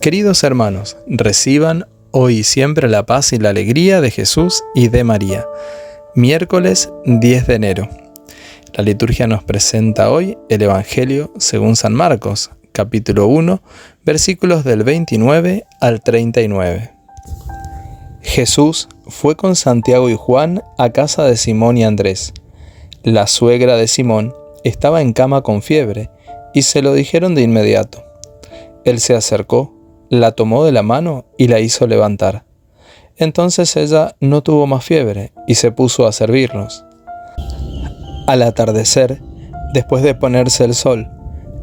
Queridos hermanos, reciban hoy y siempre la paz y la alegría de Jesús y de María. Miércoles 10 de enero. La liturgia nos presenta hoy el Evangelio según San Marcos, capítulo 1, versículos del 29 al 39. Jesús fue con Santiago y Juan a casa de Simón y Andrés. La suegra de Simón estaba en cama con fiebre y se lo dijeron de inmediato. Él se acercó, la tomó de la mano y la hizo levantar. Entonces ella no tuvo más fiebre y se puso a servirnos. Al atardecer, después de ponerse el sol,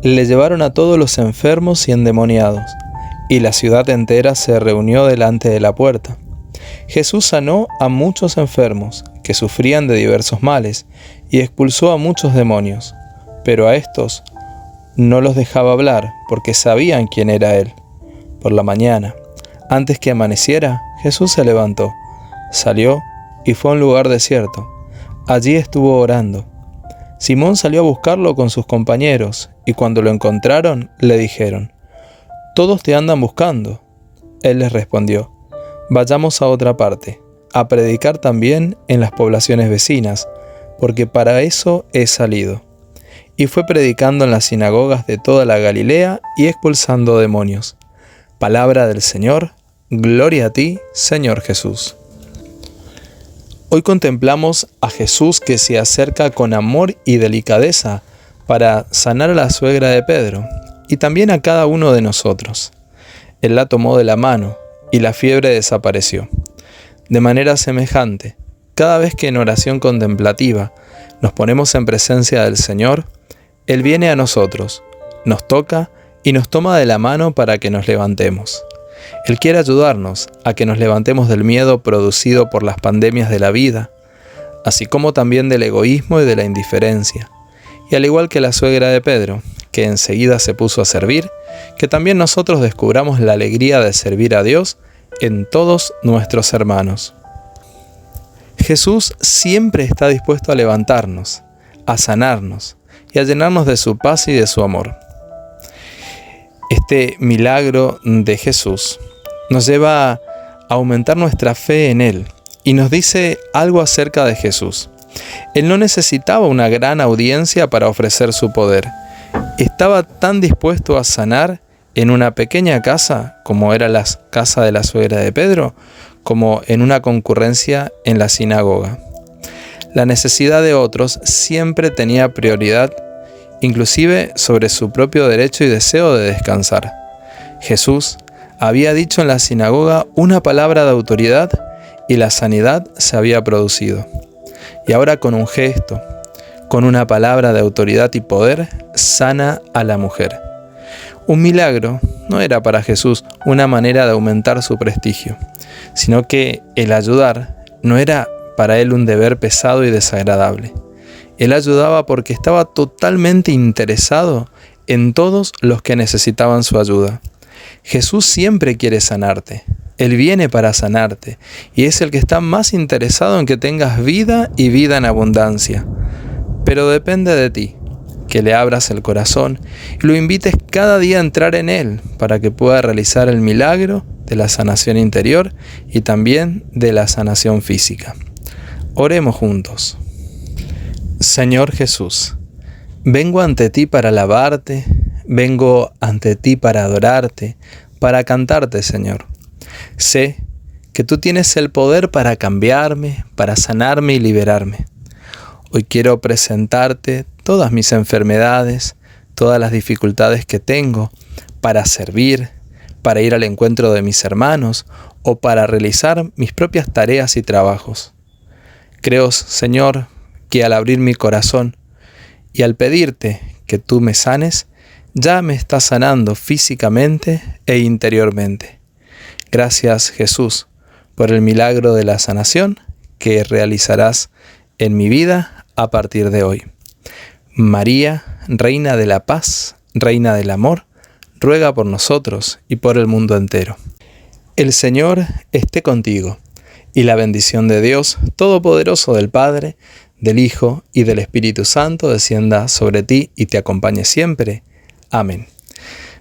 le llevaron a todos los enfermos y endemoniados, y la ciudad entera se reunió delante de la puerta. Jesús sanó a muchos enfermos que sufrían de diversos males y expulsó a muchos demonios, pero a estos no los dejaba hablar porque sabían quién era Él. Por la mañana, antes que amaneciera, Jesús se levantó, salió y fue a un lugar desierto. Allí estuvo orando. Simón salió a buscarlo con sus compañeros y cuando lo encontraron le dijeron, Todos te andan buscando. Él les respondió, Vayamos a otra parte, a predicar también en las poblaciones vecinas, porque para eso he salido y fue predicando en las sinagogas de toda la Galilea y expulsando demonios. Palabra del Señor, gloria a ti, Señor Jesús. Hoy contemplamos a Jesús que se acerca con amor y delicadeza para sanar a la suegra de Pedro y también a cada uno de nosotros. Él la tomó de la mano y la fiebre desapareció. De manera semejante, cada vez que en oración contemplativa nos ponemos en presencia del Señor, él viene a nosotros, nos toca y nos toma de la mano para que nos levantemos. Él quiere ayudarnos a que nos levantemos del miedo producido por las pandemias de la vida, así como también del egoísmo y de la indiferencia. Y al igual que la suegra de Pedro, que enseguida se puso a servir, que también nosotros descubramos la alegría de servir a Dios en todos nuestros hermanos. Jesús siempre está dispuesto a levantarnos, a sanarnos, y a llenarnos de su paz y de su amor. Este milagro de Jesús nos lleva a aumentar nuestra fe en Él y nos dice algo acerca de Jesús. Él no necesitaba una gran audiencia para ofrecer su poder. Estaba tan dispuesto a sanar en una pequeña casa, como era la casa de la suegra de Pedro, como en una concurrencia en la sinagoga. La necesidad de otros siempre tenía prioridad, inclusive sobre su propio derecho y deseo de descansar. Jesús había dicho en la sinagoga una palabra de autoridad y la sanidad se había producido. Y ahora con un gesto, con una palabra de autoridad y poder, sana a la mujer. Un milagro no era para Jesús una manera de aumentar su prestigio, sino que el ayudar no era para él un deber pesado y desagradable. Él ayudaba porque estaba totalmente interesado en todos los que necesitaban su ayuda. Jesús siempre quiere sanarte. Él viene para sanarte y es el que está más interesado en que tengas vida y vida en abundancia. Pero depende de ti, que le abras el corazón y lo invites cada día a entrar en Él para que pueda realizar el milagro de la sanación interior y también de la sanación física. Oremos juntos. Señor Jesús, vengo ante ti para alabarte, vengo ante ti para adorarte, para cantarte, Señor. Sé que tú tienes el poder para cambiarme, para sanarme y liberarme. Hoy quiero presentarte todas mis enfermedades, todas las dificultades que tengo para servir, para ir al encuentro de mis hermanos o para realizar mis propias tareas y trabajos. Creo, Señor, que al abrir mi corazón y al pedirte que tú me sanes, ya me estás sanando físicamente e interiormente. Gracias Jesús por el milagro de la sanación que realizarás en mi vida a partir de hoy. María, Reina de la Paz, Reina del Amor, ruega por nosotros y por el mundo entero. El Señor esté contigo y la bendición de Dios Todopoderoso del Padre, del Hijo y del Espíritu Santo descienda sobre ti y te acompañe siempre. Amén.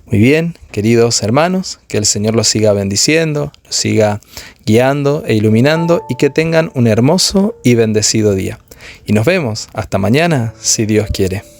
Muy bien, queridos hermanos, que el Señor los siga bendiciendo, los siga guiando e iluminando y que tengan un hermoso y bendecido día. Y nos vemos hasta mañana, si Dios quiere.